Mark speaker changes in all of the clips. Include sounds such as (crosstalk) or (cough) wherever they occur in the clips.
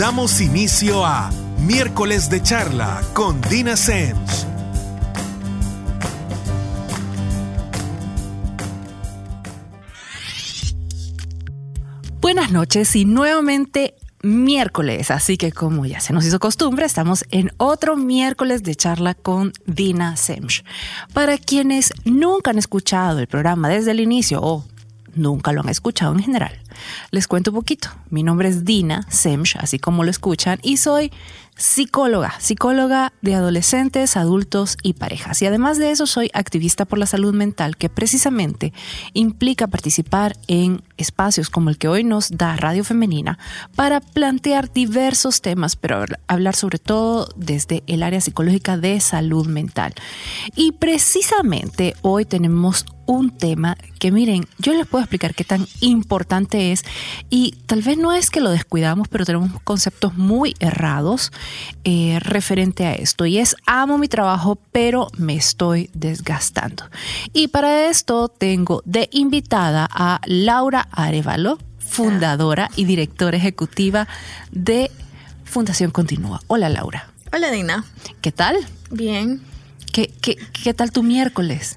Speaker 1: Damos inicio a Miércoles de Charla con Dina Sens.
Speaker 2: Buenas noches y nuevamente miércoles, así que como ya se nos hizo costumbre, estamos en otro miércoles de charla con Dina Semch. Para quienes nunca han escuchado el programa desde el inicio o nunca lo han escuchado en general, les cuento un poquito. Mi nombre es Dina Semch, así como lo escuchan, y soy psicóloga, psicóloga de adolescentes, adultos y parejas. Y además de eso soy activista por la salud mental, que precisamente implica participar en espacios como el que hoy nos da Radio Femenina para plantear diversos temas, pero hablar sobre todo desde el área psicológica de salud mental. Y precisamente hoy tenemos un tema que miren, yo les puedo explicar qué tan importante es y tal vez no es que lo descuidamos, pero tenemos conceptos muy errados eh, referente a esto y es amo mi trabajo, pero me estoy desgastando. Y para esto tengo de invitada a Laura Arevalo, fundadora y directora ejecutiva de Fundación Continúa. Hola Laura.
Speaker 3: Hola Dina.
Speaker 2: ¿Qué tal?
Speaker 3: Bien.
Speaker 2: ¿Qué, qué, qué tal tu miércoles?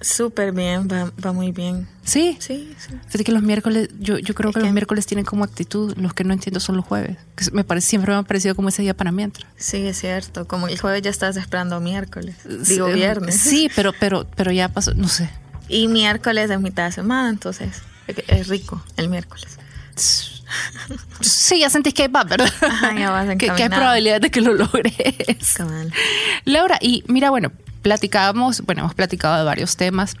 Speaker 3: Súper bien, va, va, muy bien.
Speaker 2: ¿Sí?
Speaker 3: Sí, sí.
Speaker 2: Fíjate que los miércoles, yo, yo creo que, los miércoles tienen como actitud, los que no entiendo son los jueves. Que me parece, siempre me ha parecido como ese día para mientras.
Speaker 3: Sí, es cierto. Como el jueves ya estás esperando miércoles. Digo viernes.
Speaker 2: Sí, pero, pero, pero ya pasó, no sé.
Speaker 3: Y miércoles es mitad de semana, entonces es rico el miércoles. (laughs)
Speaker 2: Sí, ya sentís que va, ¿verdad?
Speaker 3: Ajá, ya vas (laughs)
Speaker 2: que, que hay probabilidad de que lo logres. Laura, y mira, bueno, platicábamos, bueno, hemos platicado de varios temas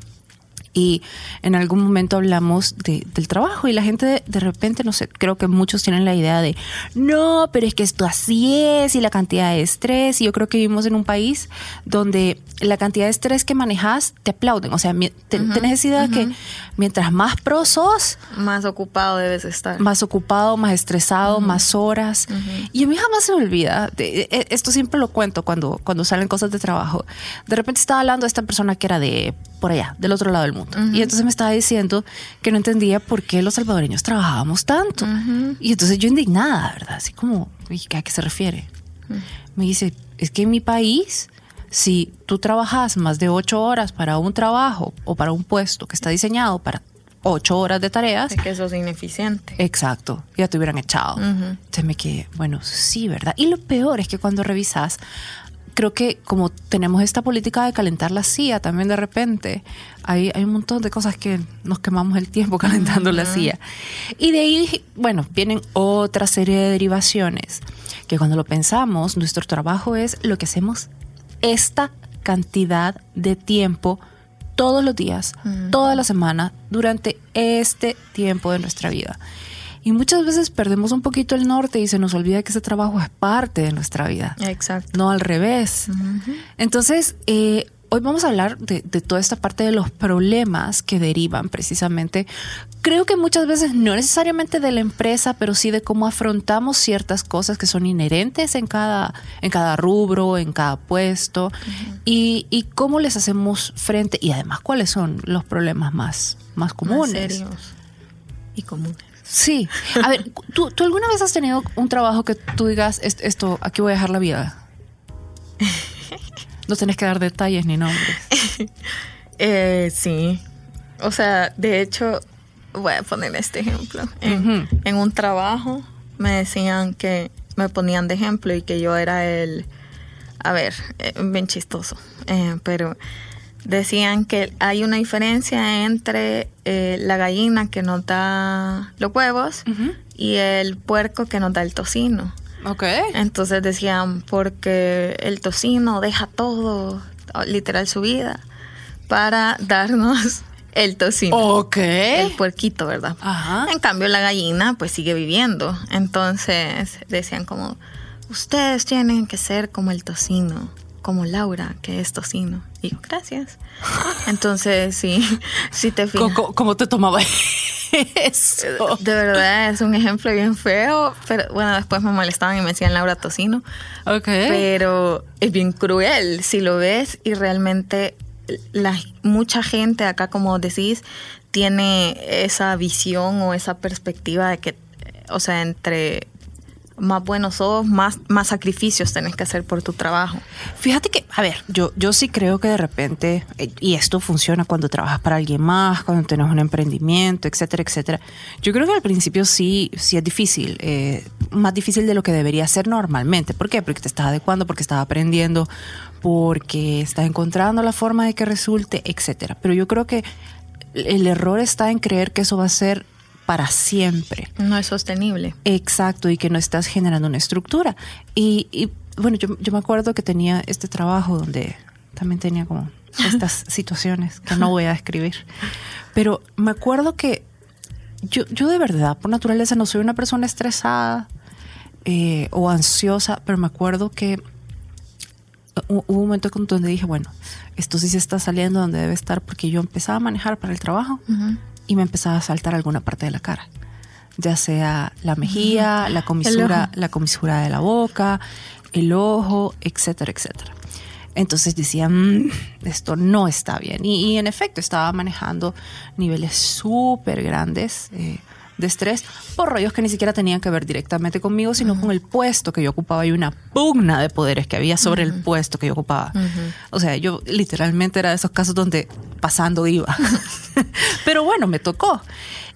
Speaker 2: y en algún momento hablamos de, del trabajo y la gente de, de, repente, no sé, creo que muchos tienen la idea de, no, pero es que esto así es y la cantidad de estrés y yo creo que vivimos en un país donde la cantidad de estrés que manejas te aplauden, o sea, te, uh -huh, tenés idea uh -huh. que mientras más pro sos,
Speaker 3: más ocupado debes estar.
Speaker 2: Más ocupado, más estresado, uh -huh. más horas. Y a mí jamás se me olvida, de, esto siempre lo cuento cuando, cuando salen cosas de trabajo. De repente estaba hablando de esta persona que era de por allá, del otro lado del mundo. Uh -huh. Y entonces me estaba diciendo que no entendía por qué los salvadoreños trabajábamos tanto. Uh -huh. Y entonces yo indignada, ¿verdad? Así como, ¿a qué se refiere? Uh -huh. Me dice, es que en mi país, si tú trabajas más de ocho horas para un trabajo o para un puesto que está diseñado para ocho horas de tareas.
Speaker 3: Es que eso es ineficiente.
Speaker 2: Exacto, ya te hubieran echado. Uh -huh. Entonces me quedé, bueno, sí, ¿verdad? Y lo peor es que cuando revisas, creo que como tenemos esta política de calentar la silla también de repente, hay, hay un montón de cosas que nos quemamos el tiempo (laughs) calentando uh -huh. la silla. Y de ahí, bueno, vienen otra serie de derivaciones, que cuando lo pensamos, nuestro trabajo es lo que hacemos esta cantidad de tiempo todos los días, uh -huh. toda la semana, durante este tiempo de nuestra vida. Y muchas veces perdemos un poquito el norte y se nos olvida que ese trabajo es parte de nuestra vida.
Speaker 3: Exacto.
Speaker 2: No al revés. Uh -huh. Entonces, eh, hoy vamos a hablar de, de, toda esta parte de los problemas que derivan precisamente. Creo que muchas veces no necesariamente de la empresa, pero sí de cómo afrontamos ciertas cosas que son inherentes en cada, en cada rubro, en cada puesto, uh -huh. y, y, cómo les hacemos frente y además cuáles son los problemas más, más comunes.
Speaker 3: Más serios y comunes.
Speaker 2: Sí. A ver, ¿tú, ¿tú, alguna vez has tenido un trabajo que tú digas, esto, aquí voy a dejar la vida? (laughs) No tenés que dar detalles ni nombres. (laughs)
Speaker 3: eh, sí. O sea, de hecho, voy a poner este ejemplo. En, uh -huh. en, un trabajo me decían que me ponían de ejemplo y que yo era el, a ver, eh, bien chistoso, eh, pero decían que hay una diferencia entre eh, la gallina que nos da los huevos uh -huh. y el puerco que nos da el tocino.
Speaker 2: Okay.
Speaker 3: Entonces decían, porque el tocino deja todo, literal su vida, para darnos (laughs) el tocino.
Speaker 2: Ok.
Speaker 3: El puerquito, ¿verdad?
Speaker 2: Ajá.
Speaker 3: En cambio, la gallina, pues sigue viviendo. Entonces decían como, ustedes tienen que ser como el tocino, como Laura, que es tocino. Y yo, gracias. Entonces, sí, (laughs) sí te fijas.
Speaker 2: ¿Cómo, ¿Cómo, te tomaba (laughs) eso?
Speaker 3: De verdad, es un ejemplo bien feo. Pero bueno, después me molestaban y me decían Laura Tocino.
Speaker 2: Ok.
Speaker 3: Pero es bien cruel si lo ves y realmente la, mucha gente acá, como decís, tiene esa visión o esa perspectiva de que o sea, entre más buenos sos, más, más sacrificios tenés que hacer por tu trabajo.
Speaker 2: Fíjate que, a ver, yo, yo sí creo que de repente, eh, y esto funciona cuando trabajas para alguien más, cuando tienes un emprendimiento, etcétera, etcétera. Yo creo que al principio sí, sí es difícil, eh, más difícil de lo que debería ser normalmente. ¿Por qué? Porque te estás adecuando, porque estás aprendiendo, porque estás encontrando la forma de que resulte, etcétera. Pero yo creo que el error está en creer que eso va a ser para siempre.
Speaker 3: No es sostenible.
Speaker 2: Exacto, y que no estás generando una estructura. Y, bueno, yo, me acuerdo que tenía este trabajo donde también tenía como estas (laughs) situaciones que no voy a describir. Pero me acuerdo que yo, yo de verdad, por naturaleza, no soy una persona estresada eh, o ansiosa, pero me acuerdo que hubo un momento donde dije, bueno, esto sí se está saliendo donde debe estar porque yo empezaba a manejar para el trabajo y me empezaba a saltar alguna parte de la cara. Ya sea la mejilla, la comisura, la comisura de la boca, el ojo, etcétera, etcétera. Entonces decía, mm, esto no está bien. Y, en efecto estaba manejando niveles súper grandes eh, de estrés por rollos que ni siquiera tenían que ver directamente conmigo, sino con el puesto que yo ocupaba y una pugna de poderes que había sobre el puesto que yo ocupaba. O sea, yo literalmente era de esos casos donde pasando iba. (laughs) (laughs) Pero bueno, me tocó.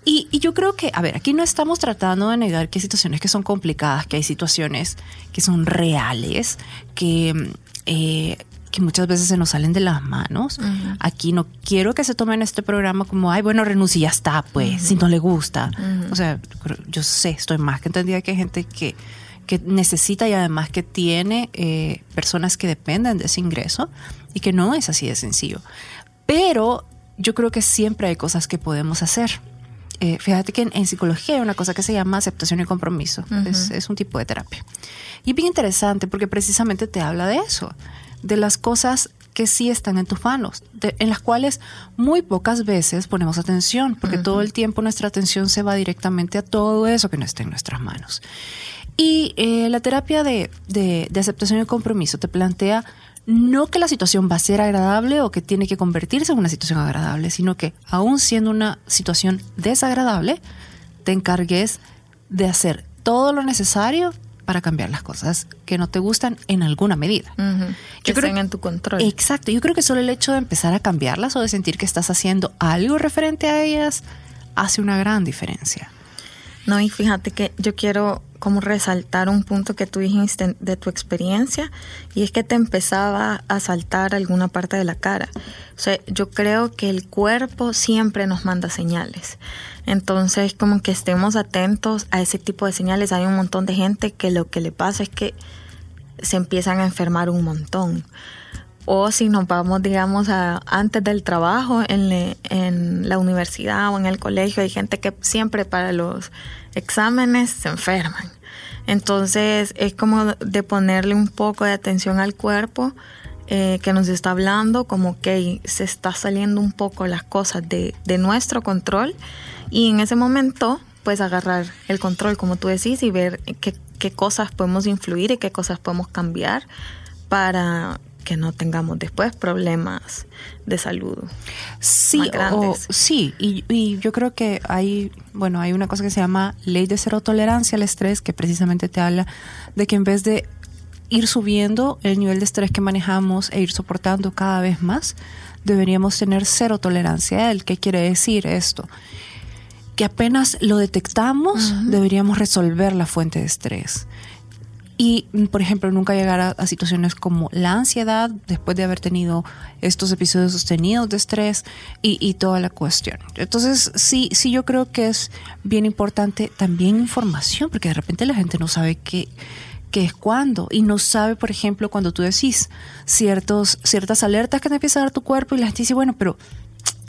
Speaker 2: Y, yo creo que, a ver, aquí no estamos tratando de negar que hay situaciones que son complicadas, que hay situaciones que son reales, que eh, que muchas veces se nos salen de las manos. Aquí no quiero que se tomen este programa como, ay, bueno, renuncia y ya está, pues, si no le gusta. O sea, yo sé, estoy más que entendida que hay gente que, que necesita y además que tiene eh, personas que dependen de ese ingreso y que no es así de sencillo. Pero yo creo que siempre hay cosas que podemos hacer. Eh, fíjate que en, psicología hay una cosa que se llama aceptación y compromiso. es, es, un tipo de terapia. Y es bien interesante porque precisamente te habla de eso de las cosas que sí están en tus manos, en las cuales muy pocas veces ponemos atención, porque todo el tiempo nuestra atención se va directamente a todo eso que no está en nuestras manos. Y eh, la terapia de, de, aceptación y compromiso te plantea no que la situación va a ser agradable o que tiene que convertirse en una situación agradable, sino que aún siendo una situación desagradable, te encargues de hacer todo lo necesario para cambiar las cosas que no te gustan en alguna medida.
Speaker 3: Que estén en tu control.
Speaker 2: Exacto. Yo creo que solo el hecho de empezar a cambiarlas o de sentir que estás haciendo algo referente a ellas hace una gran diferencia.
Speaker 3: No, y fíjate que yo quiero como resaltar un punto que tú dijiste de tu experiencia y es que te empezaba a saltar alguna parte de la cara. O sea, yo creo que el cuerpo siempre nos manda señales. Entonces, como que estemos atentos a ese tipo de señales. Hay un montón de gente que lo que le pasa es que se empiezan a enfermar un montón. O si nos vamos, digamos, a, antes del trabajo en, en la universidad o en el colegio, hay gente que siempre para los exámenes se enferman. Entonces es como de ponerle un poco de atención al cuerpo eh, que nos está hablando, como que se está saliendo un poco las cosas de, de nuestro control y en ese momento, pues agarrar el control, como tú decís, y ver qué, qué cosas podemos influir y qué cosas podemos cambiar para que no tengamos después problemas de salud.
Speaker 2: Sí, sí, y, y, yo creo que hay, bueno, hay una cosa que se llama ley de cero tolerancia al estrés, que precisamente te habla de que en vez de ir subiendo el nivel de estrés que manejamos e ir soportando cada vez más, deberíamos tener cero tolerancia a él. ¿Qué quiere decir esto? que apenas lo detectamos, deberíamos resolver la fuente de estrés. Y, por ejemplo, nunca llegar a, situaciones como la ansiedad después de haber tenido estos episodios sostenidos de estrés y, toda la cuestión. Entonces, sí, sí, yo creo que es bien importante también información, porque de repente la gente no sabe qué, qué es cuándo y no sabe, por ejemplo, cuando tú decís ciertos, ciertas alertas que te empieza a dar tu cuerpo y la gente dice, bueno, pero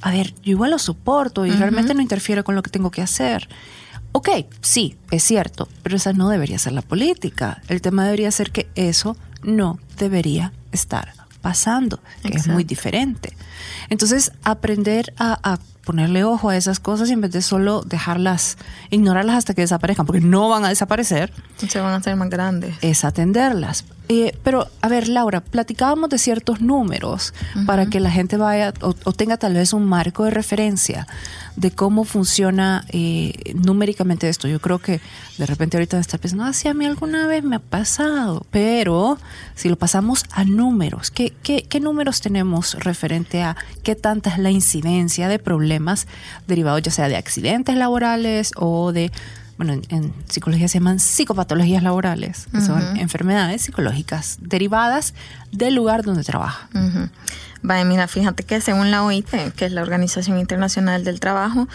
Speaker 2: a ver, yo igual lo soporto y realmente no interfiere con lo que tengo que hacer. Ok, sí, es cierto, pero esa no debería ser la política. El tema debería ser que eso no debería estar pasando, que es muy diferente. Entonces, aprender a, ponerle ojo a esas cosas y en vez de solo dejarlas, ignorarlas hasta que desaparezcan, porque no van a desaparecer.
Speaker 3: Se van a hacer más grandes.
Speaker 2: Es atenderlas. Eh, pero, a ver, Laura, platicábamos de ciertos números para que la gente vaya o, tenga tal vez un marco de referencia de cómo funciona eh, numéricamente esto. Yo creo que de repente ahorita está pensando, ah, sí, a mí alguna vez me ha pasado, pero si lo pasamos a números, ¿qué, qué, qué números tenemos referente a qué tanta es la incidencia de problemas derivados ya sea de accidentes laborales o de bueno, en, psicología se llaman psicopatologías laborales, que son enfermedades psicológicas derivadas del lugar donde trabaja.
Speaker 3: Vaya, mira, fíjate que según la OIT, que es la Organización Internacional del Trabajo,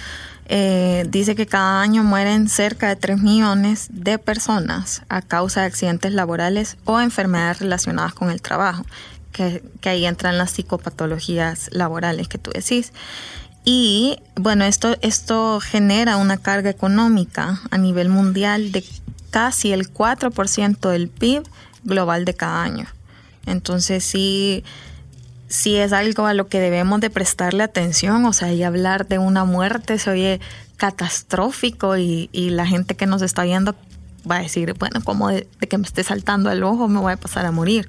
Speaker 3: eh, dice que cada año mueren cerca de 3 millones de personas a causa de accidentes laborales o enfermedades relacionadas con el trabajo, que, que ahí entran las psicopatologías laborales que tú decís. Y bueno, esto, esto genera una carga económica a nivel mundial de casi el 4% del PIB global de cada año. Entonces sí, sí es algo a lo que debemos de prestarle atención, o sea, y hablar de una muerte se oye catastrófico y, y la gente que nos está viendo va a decir, bueno, como de, de, que me esté saltando el ojo me voy a pasar a morir.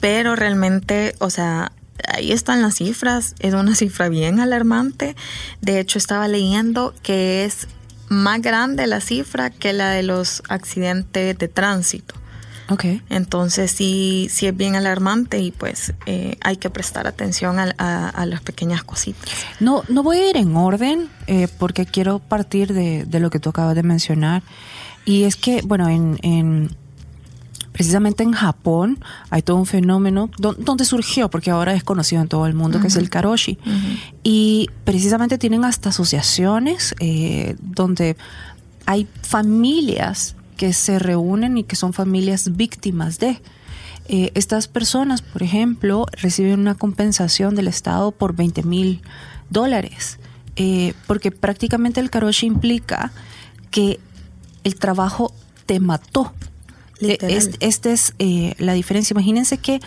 Speaker 3: Pero realmente, o sea, ahí están las cifras, es una cifra bien alarmante. De hecho, estaba leyendo que es más grande la cifra que la de los accidentes de tránsito.
Speaker 2: Ok.
Speaker 3: Entonces sí, sí es bien alarmante y pues eh, hay que prestar atención a, las pequeñas cositas.
Speaker 2: No, no voy a ir en orden eh, porque quiero partir de, de, lo que tú acabas de mencionar. Y es que, bueno, en, en precisamente en Japón hay todo un fenómeno donde surgió, porque ahora es conocido en todo el mundo, que es el karoshi. Y precisamente tienen hasta asociaciones eh, donde hay familias que se reúnen y que son familias víctimas de. Eh, estas personas, por ejemplo, reciben una compensación del Estado por 20 mil dólares, eh, porque prácticamente el karoshi implica que el trabajo te mató. Esta es eh, la diferencia. Imagínense que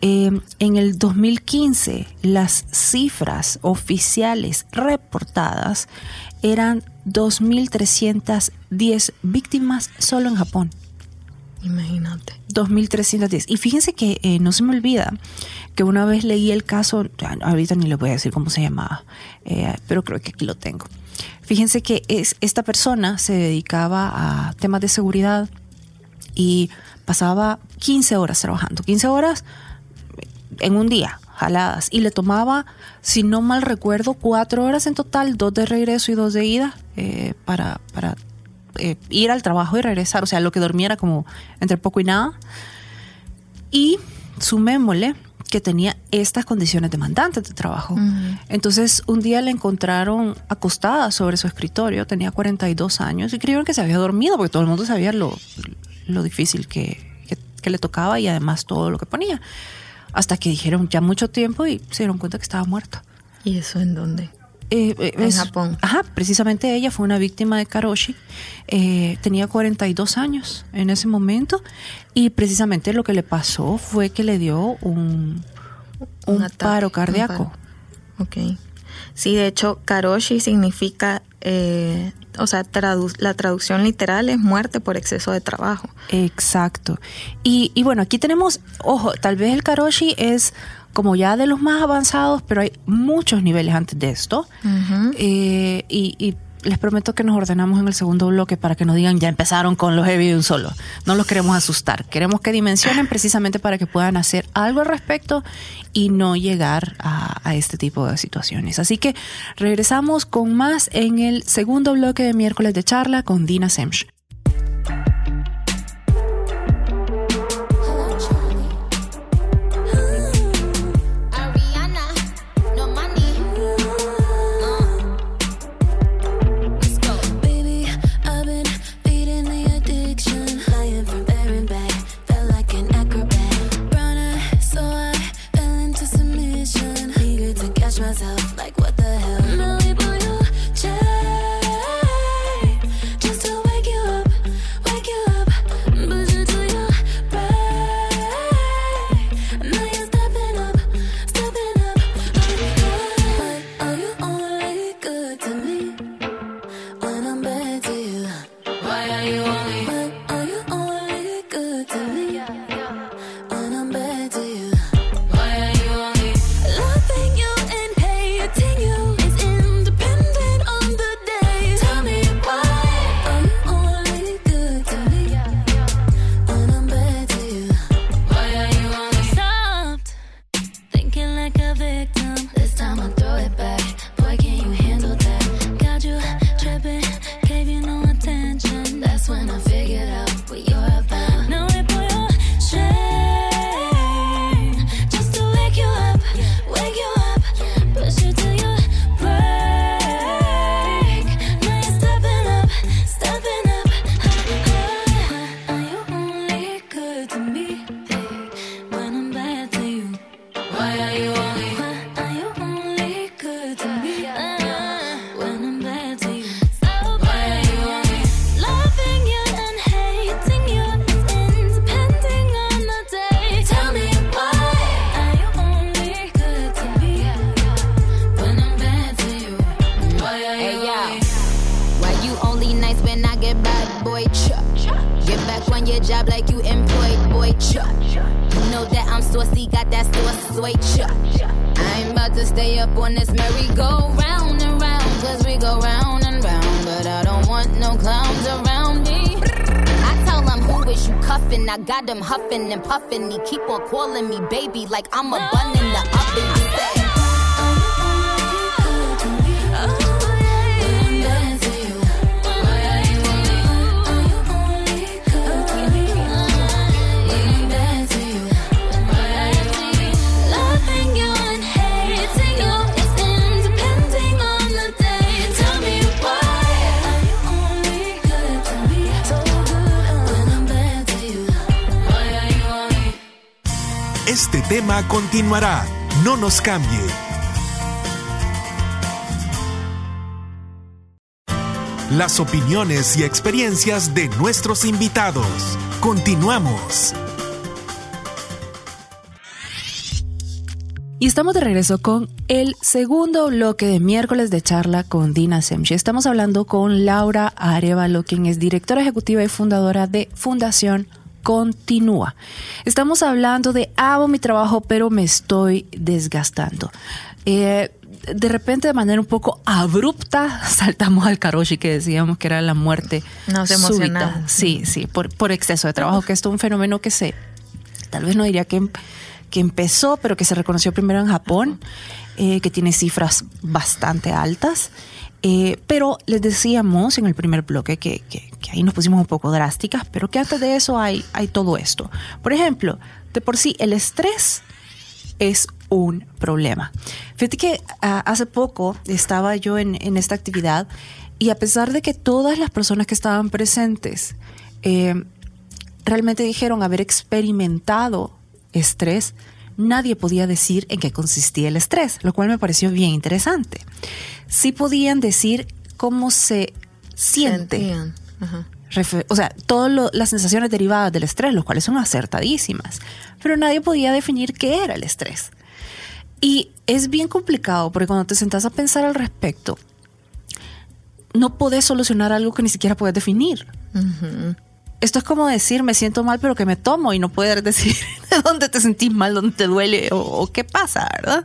Speaker 2: eh, en el 2015 las cifras oficiales reportadas eran 2.310 víctimas solo en Japón.
Speaker 3: Imagínate.
Speaker 2: 2.310. Y fíjense que eh, no se me olvida que una vez leí el caso, ahorita ni le voy a decir cómo se llamaba, pero creo que aquí lo tengo. Fíjense que es, esta persona se dedicaba a temas de seguridad y pasaba 15 horas trabajando, 15 horas en un día, jaladas, y le tomaba, si no mal recuerdo, cuatro horas en total, dos de regreso y dos de ida, eh, para, para eh, ir al trabajo y regresar, o sea, lo que dormiera como entre poco y nada. Y sumémosle que tenía estas condiciones demandantes de trabajo. Entonces, un día le encontraron acostada sobre su escritorio, tenía 42 años, y creyeron que se había dormido, porque todo el mundo sabía lo, lo difícil que, le tocaba y además todo lo que ponía. Hasta que dijeron ya mucho tiempo y se dieron cuenta que estaba muerta.
Speaker 3: ¿Y eso en dónde?
Speaker 2: Eh, eh, en Japón. Ajá, precisamente ella fue una víctima de Karoshi. Eh, tenía 42 años en ese momento y precisamente lo que le pasó fue que le dio un, un, paro cardíaco.
Speaker 3: Ok. Sí, de hecho, Karoshi significa o sea, la traducción literal es muerte por exceso de trabajo.
Speaker 2: Exacto. Y, y bueno, aquí tenemos, ojo, tal vez el karoshi es como ya de los más avanzados, pero hay muchos niveles antes de esto. Eh, y, y les prometo que nos ordenamos en el segundo bloque para que nos digan ya empezaron con los heavy de un solo. No los queremos asustar. Queremos que dimensionen precisamente para que puedan hacer algo al respecto y no llegar a, este tipo de situaciones. Así que regresamos con más en el segundo bloque de miércoles de charla con Dina Semch.
Speaker 4: Like I'm a
Speaker 1: tema continuará. No nos cambie. Las opiniones y experiencias de nuestros invitados. Continuamos.
Speaker 2: Y estamos de regreso con el segundo bloque de miércoles de charla con Dina Semchi. Estamos hablando con Laura Arevalo, quien es directora ejecutiva y fundadora de Fundación Continúa. Estamos hablando de amo mi trabajo, pero me estoy desgastando. Eh, de repente, de manera un poco abrupta, (laughs) saltamos al karoshi que decíamos que era la muerte
Speaker 3: Nos emocionamos.
Speaker 2: Sí, sí, por, por exceso de trabajo, que esto es un fenómeno que se, tal vez no diría que, que empezó, pero que se reconoció primero en Japón, eh, que tiene cifras bastante altas. Eh, pero les decíamos en el primer bloque que, que- que ahí nos pusimos un poco drásticas, pero que antes de eso hay, todo esto. Por ejemplo, de por sí, el estrés es un problema. Fíjate que ah, hace poco estaba yo en, esta actividad y a pesar de que todas las personas que estaban presentes eh, realmente dijeron haber experimentado estrés, nadie podía decir en qué consistía el estrés, lo cual me pareció bien interesante. Sí podían decir cómo se siente.
Speaker 3: Ajá.
Speaker 2: o sea, todas las sensaciones derivadas del estrés, los cuales son acertadísimas, pero nadie podía definir qué era el estrés. Y es bien complicado porque cuando te sentas a pensar al respecto, no podés solucionar algo que ni siquiera puedes definir. Esto es como decir, me siento mal, pero que me tomo y no poder (laughs) decir de dónde te sentís mal, dónde te duele o, o qué pasa, ¿verdad?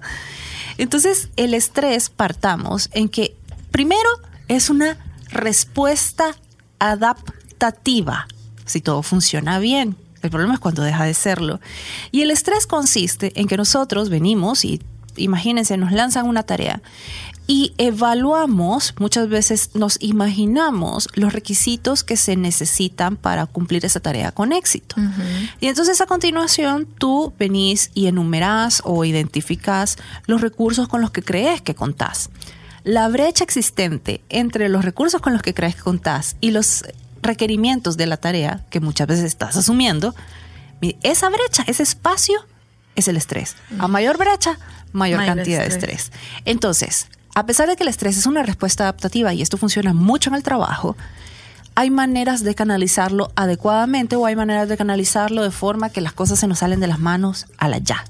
Speaker 2: Entonces, el estrés, partamos en que primero es una respuesta adaptativa, si todo funciona bien. El problema es cuando deja de serlo. Y el estrés consiste en que nosotros venimos y imagínense, nos lanzan una tarea y evaluamos, muchas veces nos imaginamos los requisitos que se necesitan para cumplir esa tarea con éxito. Y entonces a continuación tú venís y enumerás o identificas los recursos con los que crees que contás. La brecha existente entre los recursos con los que crees que contás y los requerimientos de la tarea que muchas veces estás asumiendo, mi- esa brecha, ese espacio es el estrés. A mayor brecha, mayor,
Speaker 3: Mayor
Speaker 2: cantidad de
Speaker 3: estrés.
Speaker 2: estrés. Entonces, a pesar de que el estrés es una respuesta adaptativa y esto funciona mucho en el trabajo, hay maneras de canalizarlo adecuadamente o hay maneras de canalizarlo de forma que las cosas se nos salen de las manos a la ya.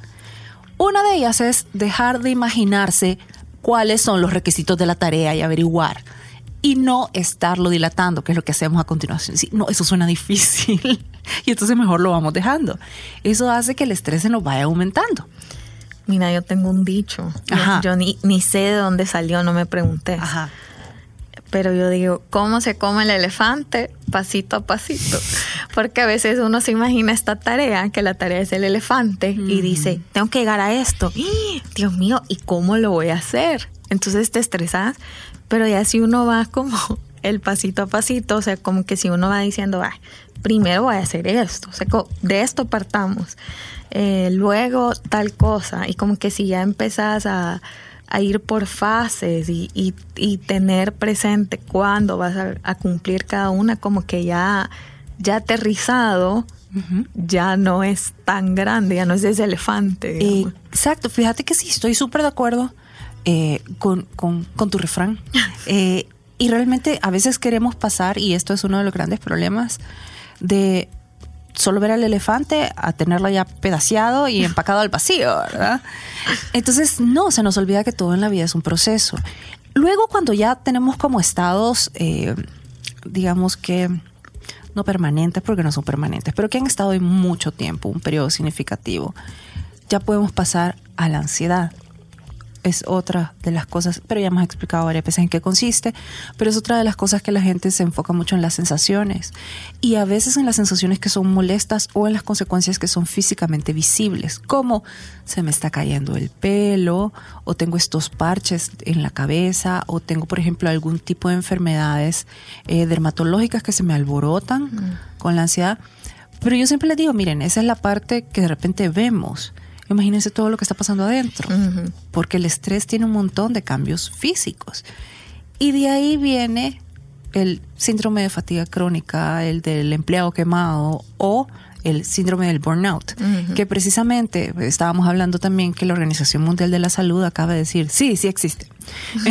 Speaker 2: Una de ellas es dejar de imaginarse cuáles son los requisitos de la tarea y averiguar. Y no estarlo dilatando, que es lo que hacemos a continuación. Sí, no, eso suena (laughs) difícil. y entonces mejor lo vamos dejando. Eso hace que el estrés se nos vaya aumentando.
Speaker 3: Mira, yo tengo un dicho. Yo-
Speaker 2: Ajá.
Speaker 3: Yo, ni, ni sé de dónde salió, no me pregunté.
Speaker 2: Ajá.
Speaker 3: Pero yo digo, ¿cómo se come el elefante? Pasito a pasito. (laughs) Porque a veces uno se imagina esta tarea, que la tarea es el elefante, y dice, tengo que llegar a esto. ¡Ah! (gasps) Dios mío, ¿y cómo lo voy a hacer? Entonces te estresas, pero ya si uno va como (laughs) el pasito a pasito, o sea, como que si uno va diciendo, "Ah, primero voy a hacer esto, o sea, de esto partamos, eh, luego tal cosa, y como que si ya empezás a, a ir por fases y, y- y tener presente cuándo vas a, a cumplir cada una, como que ya, ya aterrizado, ya no es tan grande, ya no es ese elefante. digamos.
Speaker 2: Exacto, fíjate que sí, estoy súper de acuerdo eh, con, con- con tu refrán. (laughs) Eh, y realmente a veces queremos pasar, y esto es uno de los grandes problemas, de solo ver al elefante a tenerlo ya pedaciado y empacado al vacío, ¿verdad? Entonces, no, se nos olvida que todo en la vida es un proceso. Luego, cuando ya tenemos como estados, eh, digamos que no permanentes porque no son permanentes, pero que han estado en mucho tiempo, un periodo significativo, ya podemos pasar a la ansiedad. Es otra de las cosas, pero ya hemos explicado varias veces en qué consiste, pero es otra de las cosas que la gente se enfoca mucho en las sensaciones y a veces en las sensaciones que son molestas o en las consecuencias que son físicamente visibles, como se me está cayendo el pelo o tengo estos parches en la cabeza o tengo, por ejemplo, algún tipo de enfermedades eh, dermatológicas que se me alborotan con la ansiedad. Pero yo siempre les digo, miren, esa es la parte que de repente vemos. Imagínense todo lo que está pasando adentro, porque el estrés tiene un montón de cambios físicos. Y de ahí viene el síndrome de fatiga crónica, el del empleado quemado o el síndrome del burnout, que precisamente estábamos hablando también que la Organización Mundial de la Salud acaba de decir, sí, sí existe. (laughs)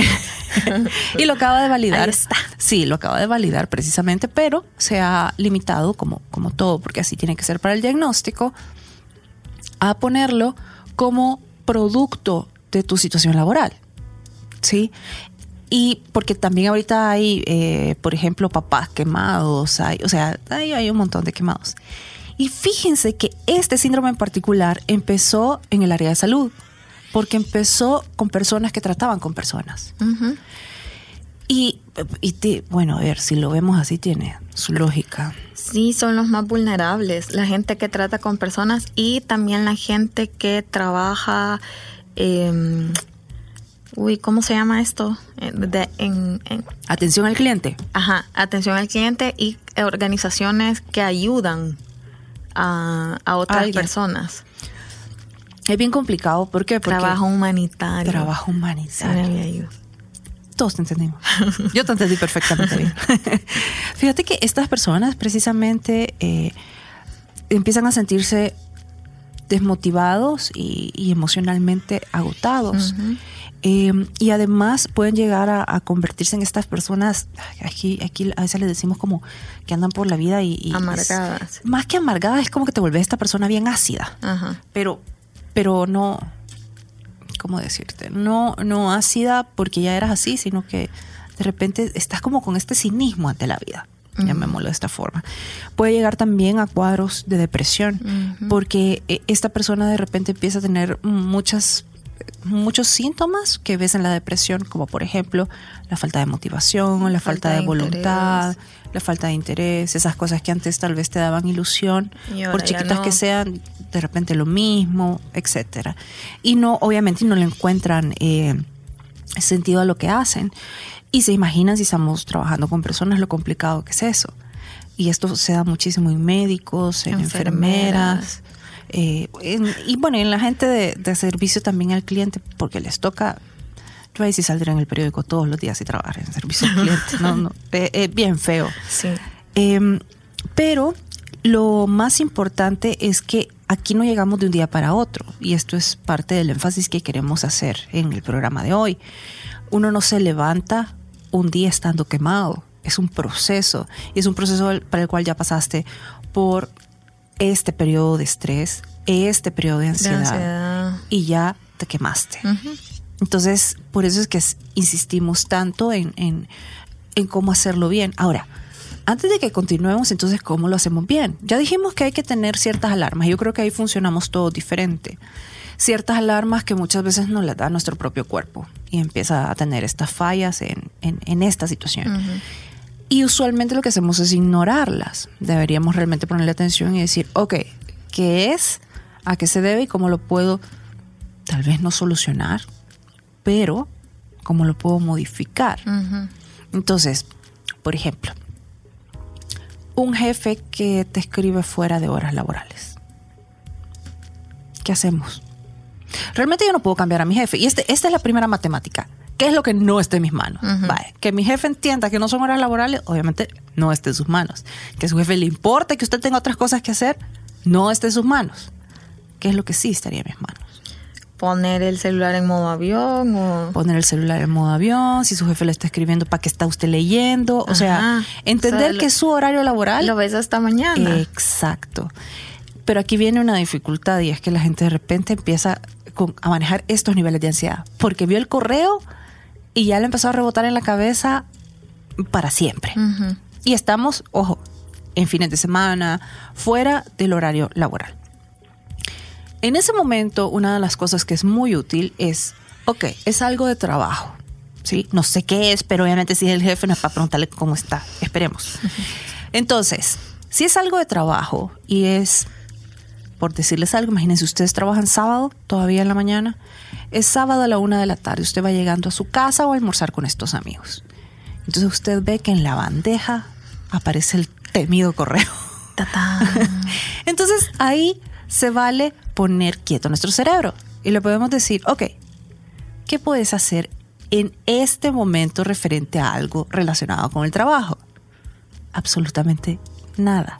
Speaker 2: (laughs) y lo acaba de validar.
Speaker 3: Está.
Speaker 2: Sí, lo acaba de validar precisamente, pero se ha limitado, como, como todo, porque así tiene que ser para el diagnóstico, a ponerlo como producto de tu situación laboral. ¿Sí? Y porque también ahorita hay, eh, por ejemplo, papás quemados, hay, o sea, hay, hay un montón de quemados. Y fíjense que este síndrome en particular empezó en el área de salud, porque empezó con personas que trataban con personas. Y, y te- bueno, a ver, si lo vemos así, tiene su lógica.
Speaker 3: Sí, son los más vulnerables, la gente que trata con personas y también la gente que trabaja, eh, uy, ¿cómo se llama esto? De- en- en,
Speaker 2: Atención al cliente.
Speaker 3: Ajá, atención al cliente y organizaciones que ayudan a, a otras
Speaker 2: Alguien.
Speaker 3: personas.
Speaker 2: Es bien complicado. ¿Por qué? Porque
Speaker 3: Trabajo humanitario.
Speaker 2: trabajo humanitario. Todos te entendimos. Yo te entendí perfectamente bien. (laughs) Fíjate que estas personas precisamente eh, empiezan a sentirse desmotivados y, y emocionalmente agotados. Eh, y además pueden llegar a, a convertirse en estas personas, aquí, aquí a veces les decimos como que andan por la vida y... y
Speaker 3: Amargadas.
Speaker 2: es- más que amargadas, es como que te vuelves esta persona bien ácida
Speaker 3: Ajá.
Speaker 2: pero pero no cómo decirte no no ácida porque ya eras así sino que de repente estás como con este cinismo ante la vida llamémoslo de esta forma. Puede llegar también a cuadros de depresión porque eh, esta persona de repente empieza a tener muchas muchos síntomas que ves en la depresión como por ejemplo la falta de motivación la falta,
Speaker 3: Falta
Speaker 2: de,
Speaker 3: de
Speaker 2: voluntad la falta de interés esas cosas que antes tal vez te daban ilusión por chiquitas
Speaker 3: no.
Speaker 2: que sean de repente lo mismo, etcétera. Y no, obviamente no le encuentran eh, sentido a lo que hacen. Y se imaginan si estamos trabajando con personas lo complicado que es eso. Y esto se da muchísimo en médicos, en enfermeras.
Speaker 3: Enfermeras.
Speaker 2: Eh, en- y bueno, en la gente de, de servicio también al cliente, porque les toca, yo ahí sí saldré en el periódico todos los días y trabajar en servicio al cliente. No, no, (laughs) eh, eh, bien feo.
Speaker 3: Sí.
Speaker 2: Eh, pero lo más importante es que aquí no llegamos de un día para otro y esto es parte del énfasis que queremos hacer en el programa de hoy. Uno no se levanta un día estando quemado, es un proceso y es un proceso para el cual ya pasaste por este periodo de estrés, este periodo de
Speaker 3: De
Speaker 2: ansiedad,
Speaker 3: ansiedad.
Speaker 2: y ya te quemaste.
Speaker 3: Ujú.
Speaker 2: Entonces, por eso es que insistimos tanto en, en- en cómo hacerlo bien. Ahora, antes de que continuemos, entonces, ¿cómo lo hacemos bien? Ya dijimos que hay que tener ciertas alarmas. Yo creo que ahí funcionamos todos diferente. Ciertas alarmas que muchas veces nos las da nuestro propio cuerpo y empieza a tener estas fallas en, en- en esta situación. Y usualmente lo que hacemos es ignorarlas. Deberíamos realmente ponerle atención y decir, ok, ¿qué es? ¿A qué se debe y cómo lo puedo tal vez no solucionar, pero cómo lo puedo modificar? Entonces, por ejemplo, un jefe que te escribe fuera de horas laborales. ¿Qué hacemos? Realmente yo no puedo cambiar a mi jefe. Y este, esta es la primera matemática. ¿Qué es lo que no está en mis manos? Vale, que mi jefe entienda que no son horas laborales, obviamente no esté en sus manos. Que a su jefe le importe que usted tenga otras cosas que hacer, no esté en sus manos. ¿Qué es lo que sí estaría en mis manos?
Speaker 3: Poner el celular en modo avión o...
Speaker 2: poner el celular en modo avión, si su jefe le está escribiendo para que está usted leyendo, o sea, entender
Speaker 3: O sea, lo-
Speaker 2: que es su horario laboral.
Speaker 3: Lo ves hasta mañana.
Speaker 2: Exacto. Pero aquí viene una dificultad y es que la gente de repente empieza con- a manejar estos niveles de ansiedad, porque vio el correo y ya le empezó a rebotar en la cabeza para siempre. Y estamos, ojo, en fines de semana, fuera del horario laboral. En ese momento, una de las cosas que es muy útil es, ok, es algo de trabajo, ¿sí? No sé qué es, pero obviamente si es el jefe no es para preguntarle cómo está, esperemos. (laughs) Entonces, si es algo de trabajo y es, por decirles algo, imagínense, ustedes trabajan sábado, todavía en la mañana, es sábado a la una de la tarde, usted va llegando a su casa o a almorzar con estos amigos. Entonces usted ve que en la bandeja aparece el temido correo. (laughs) Entonces ahí se vale poner quieto nuestro cerebro y le podemos decir, ok, ¿qué puedes hacer en este momento referente a algo relacionado con el trabajo? Absolutamente nada.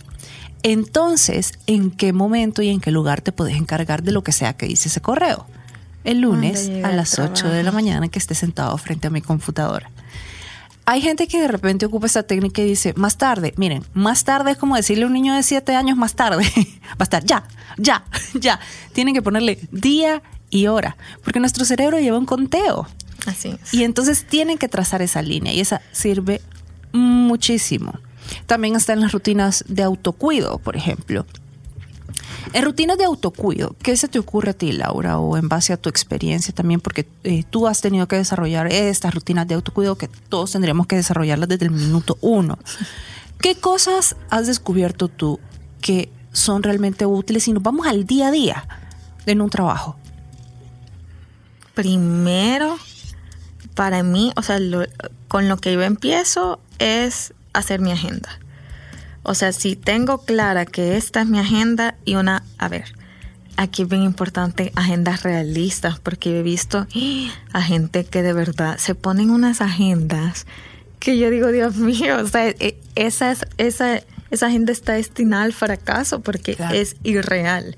Speaker 2: Entonces, ¿en qué momento y en qué lugar te puedes encargar de lo que sea que dice ese correo? El lunes a las 8 de la mañana que esté sentado frente a mi computadora. Hay gente que de repente ocupa esta técnica y dice, más tarde, miren, más tarde es como decirle a un niño de 7 años más tarde, (laughs) va a estar ya, ya, ya. Tienen que ponerle día y hora, porque nuestro cerebro lleva un conteo.
Speaker 3: Así es.
Speaker 2: Y entonces tienen que trazar esa línea y esa sirve muchísimo. También está en las rutinas de autocuido, por ejemplo. En rutinas de autocuido, ¿qué se te ocurre a ti, Laura? O en base a tu experiencia también, porque eh, tú has tenido que desarrollar estas rutinas de autocuido que todos tendríamos que desarrollarlas desde el minuto uno. (laughs) ¿Qué cosas has descubierto tú que son realmente útiles y nos vamos al día a día en un trabajo?
Speaker 3: Primero, para mí, o sea, lo- con lo que yo empiezo es hacer mi agenda. O sea, si tengo clara que esta es mi agenda y una, a ver, aquí es bien importante agendas realistas, porque he visto ¡ah! a gente que de verdad se ponen unas agendas que yo digo, Dios mío, o sea, e- esa, es- esa, esa agenda está destinada al fracaso porque
Speaker 2: Claro.
Speaker 3: es irreal.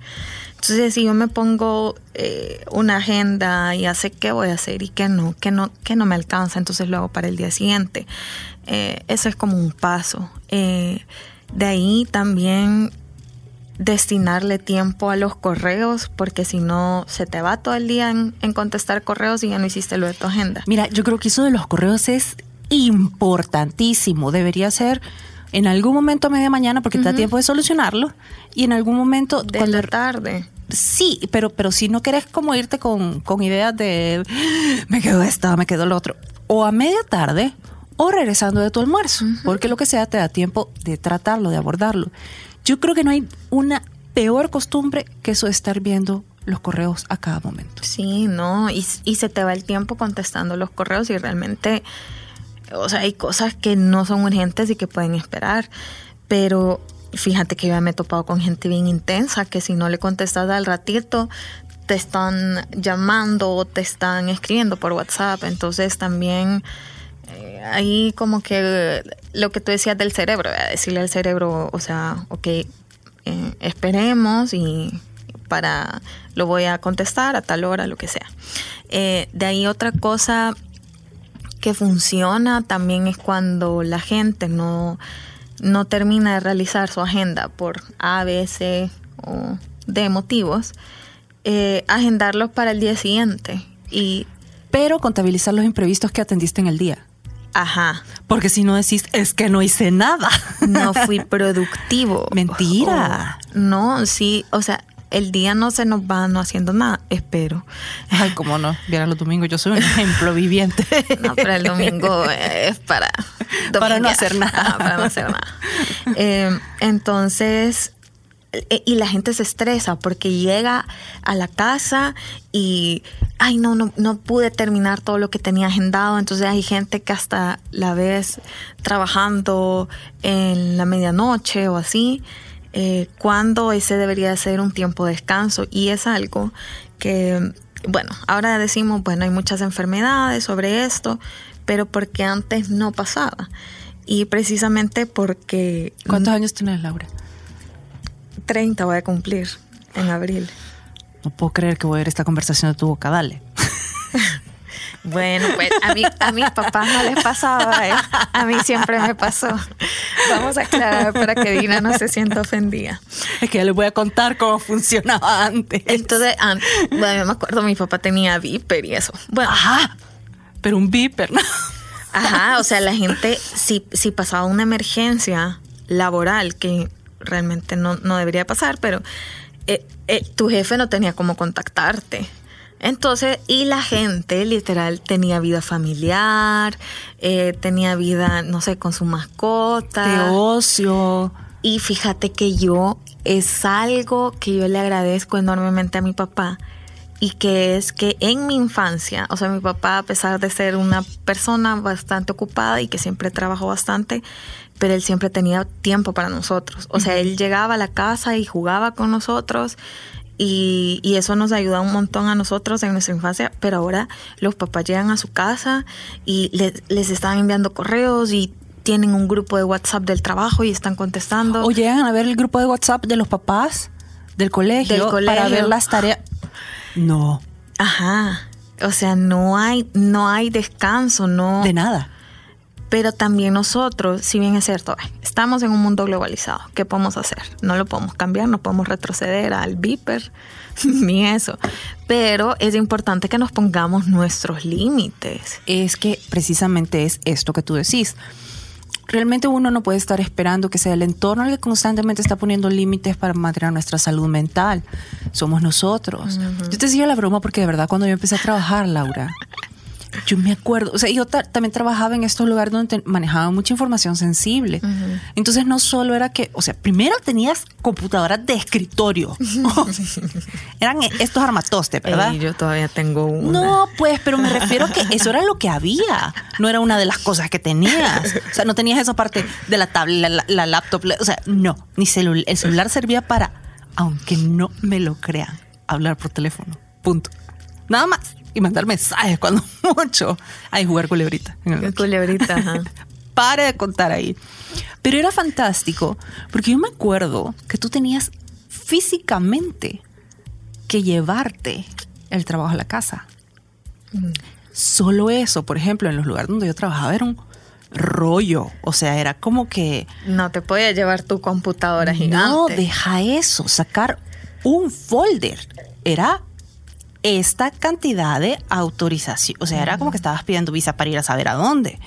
Speaker 3: Entonces, si yo me pongo eh, una agenda y ya sé qué voy a hacer y qué no, que no, que no me alcanza, entonces lo hago para el día siguiente. Eh, eso es como un paso. Eh, de ahí también destinarle tiempo a los correos, porque si no se te va todo el día en, en contestar correos y ya no hiciste lo de tu agenda.
Speaker 2: Mira, yo creo que eso de los correos es importantísimo. Debería ser en algún momento a media mañana porque te da tiempo de solucionarlo y en algún momento
Speaker 3: De
Speaker 2: cuando
Speaker 3: la tarde.
Speaker 2: sí, pero pero si no querés como irte con, con ideas de me quedo esto, me quedo lo otro o a media tarde o regresando de tu almuerzo, porque lo que sea te da tiempo de tratarlo, de abordarlo. Yo creo que no hay una peor costumbre que eso de estar viendo los correos a cada momento.
Speaker 3: Sí, no, y, y se te va el tiempo contestando los correos y realmente, o sea, hay cosas que no son urgentes y que pueden esperar, pero fíjate que yo me he topado con gente bien intensa que si no le contestas al ratito, te están llamando o te están escribiendo por WhatsApp, entonces también ahí como que lo que tú decías del cerebro, decirle al cerebro, o sea, ok, eh, esperemos y para lo voy a contestar a tal hora, lo que sea. Eh, de ahí otra cosa que funciona también es cuando la gente no, no termina de realizar su agenda por A, B, C o D motivos, eh, agendarlos para el día siguiente. Y,
Speaker 2: Pero contabilizar los imprevistos que atendiste en el día.
Speaker 3: Ajá,
Speaker 2: Porque si no decís, es que no hice nada.
Speaker 3: no (laughs) fui productivo.
Speaker 2: Mentira.
Speaker 3: O- no, sí, o sea, el día no se nos va no haciendo nada, espero.
Speaker 2: Ay, cómo no. Vieran los domingos, yo soy un ejemplo viviente. (laughs)
Speaker 3: No, pero el domingo es para...
Speaker 2: Para no hacer nada.
Speaker 3: Ajá, para no hacer nada. (laughs) Eh, entonces, y la gente se estresa porque llega a la casa y, ay, no, no, no pude terminar todo lo que tenía agendado. Entonces hay gente que hasta la ves trabajando en la medianoche o así, eh, cuando ese debería ser un tiempo de descanso. Y es algo que, bueno, ahora decimos, bueno, hay muchas enfermedades sobre esto, pero porque antes no pasaba. Y precisamente porque
Speaker 2: ¿Cuántos años tienes, Laura?
Speaker 3: 30 voy a cumplir en abril.
Speaker 2: No puedo creer que voy a ver esta conversación de tu boca. Dale. (laughs)
Speaker 3: Bueno, pues a, mí, a mis papás no les pasaba, ¿eh? a mí siempre me pasó. Vamos a aclarar para que Dina no se sienta ofendida.
Speaker 2: Es que ya les voy a contar cómo funcionaba antes.
Speaker 3: Entonces, an- bueno, yo me acuerdo, mi papá tenía viper y eso. Bueno,
Speaker 2: Ajá. Pero un viper, ¿no?
Speaker 3: Ajá, o sea, la gente, si, si pasaba una emergencia, laboral, que realmente no, no debería pasar, pero eh, eh, tu jefe no tenía cómo contactarte. Entonces, y la gente literal tenía vida familiar, eh, tenía vida, no sé, con su mascota.
Speaker 2: De ocio.
Speaker 3: Y fíjate que yo es algo que yo le agradezco enormemente a mi papá y que es que en mi infancia, o sea, mi papá a pesar de ser una persona bastante ocupada y que siempre trabajó bastante, pero él siempre tenía tiempo para nosotros. O sea, él llegaba a la casa y jugaba con nosotros y, y eso nos ayuda un montón a nosotros en nuestra infancia, pero ahora los papás llegan a su casa y les, les están enviando correos y tienen un grupo de WhatsApp del trabajo y están contestando.
Speaker 2: O llegan a ver el grupo de WhatsApp de los papás del colegio,
Speaker 3: Del colegio.
Speaker 2: para ver las tareas. No,
Speaker 3: Ajá. O sea, no hay, no hay descanso, no.
Speaker 2: de nada.
Speaker 3: Pero también nosotros, si bien es cierto, estamos en un mundo globalizado. ¿Qué podemos hacer? No lo podemos cambiar, no podemos retroceder al viper, (laughs) ni eso. Pero es importante que nos pongamos nuestros límites.
Speaker 2: es que precisamente es esto que tú decís. Realmente uno no puede estar esperando que sea el entorno el que constantemente está poniendo límites para mantener nuestra salud mental. Somos nosotros. Yo te decía la broma porque de verdad cuando yo empecé a trabajar, Laura, yo me acuerdo, o sea, yo ta- también trabajaba en estos lugares donde manejaba mucha información sensible. Entonces no solo era que, o sea, primero tenías computadoras de escritorio. (laughs) Eran estos armatostes, ¿verdad?
Speaker 3: Y yo todavía tengo una.
Speaker 2: No, pues, pero me refiero a que eso era lo que había. No era una de las cosas que tenías. O sea, no tenías esa parte de la tablet, la, la laptop. la- o sea, no. Ni celu- el celular servía para, aunque no me lo crean, hablar por teléfono. Punto. Nada más. Y mandar mensajes cuando (laughs) mucho. Ay, jugar culebrita.
Speaker 3: culebrita, ajá. (laughs)
Speaker 2: Pare de contar ahí. Pero era fantástico porque yo me acuerdo que tú tenías físicamente que llevarte el trabajo a la casa. Solo eso, por ejemplo, en los lugares donde yo trabajaba era un rollo. O sea, era como que...
Speaker 3: No te podías llevar tu computadora gigante.
Speaker 2: No, deja eso. Sacar un folder era esta cantidad de autorización. O sea, era como que estabas pidiendo visa para ir a saber a dónde.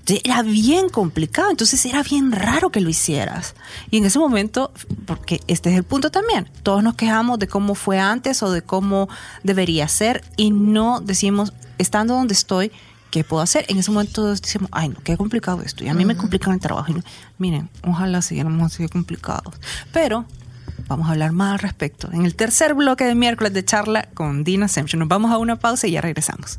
Speaker 2: Entonces, era bien complicado. Entonces, era bien raro que lo hicieras. Y en ese momento, porque este es el punto también, todos nos quejamos de cómo fue antes o de cómo debería ser y no decimos, estando donde estoy, ¿qué puedo hacer? En ese momento todos decimos, ay, no, qué complicado esto. Y a mí me complican el trabajo. Y miren, ojalá siguiéramos así de complicados. Pero vamos a hablar más al respecto. En el tercer bloque de miércoles de charla con Dina Semch. Nos vamos a una pausa y ya regresamos.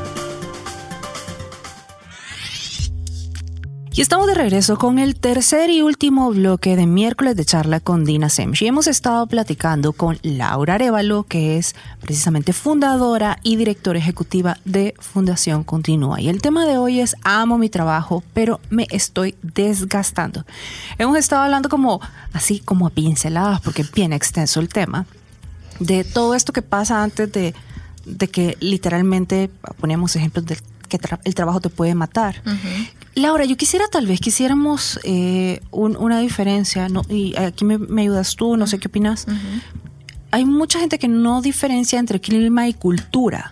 Speaker 2: Y estamos de regreso con el tercer y último bloque de miércoles de charla con Dina Semch. Y hemos estado platicando con Laura Arevalo, que es precisamente fundadora y directora ejecutiva de Fundación Continúa. Y el tema de hoy es amo mi trabajo, pero me estoy desgastando. Hemos estado hablando como así como a pinceladas, porque es bien extenso el tema, de todo esto que pasa antes de, de que literalmente poníamos ejemplos de que tra- el trabajo te puede matar. Laura, yo quisiera tal vez quisiéramos eh, un- una diferencia, ¿no? y aquí me, me ayudas tú, no sé qué opinas. Hay mucha gente que no diferencia entre clima y cultura.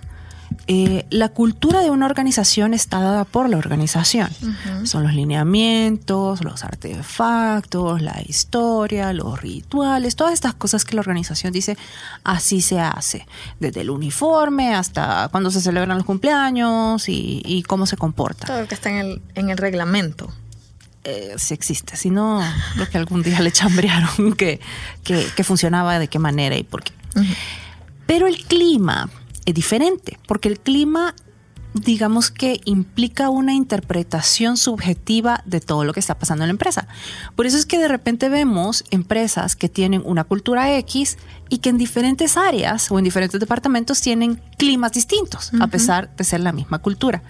Speaker 2: Eh, la cultura de una organización está dada por la organización. Son los lineamientos, los artefactos, la historia, los rituales, todas estas cosas que la organización dice así se hace. Desde el uniforme hasta cuando se celebran los cumpleaños y, y cómo se comporta
Speaker 3: Todo lo que está en el, en el reglamento.
Speaker 2: eh, si existe, si no, lo que algún día le chambrearon (laughs) que, que, que funcionaba de qué manera y por qué. Pero el clima es diferente, porque el clima, digamos que implica una interpretación subjetiva de todo lo que está pasando en la empresa. Por eso es que de repente vemos empresas que tienen una cultura X y que en diferentes áreas o en diferentes departamentos tienen climas distintos, a pesar de ser la misma cultura.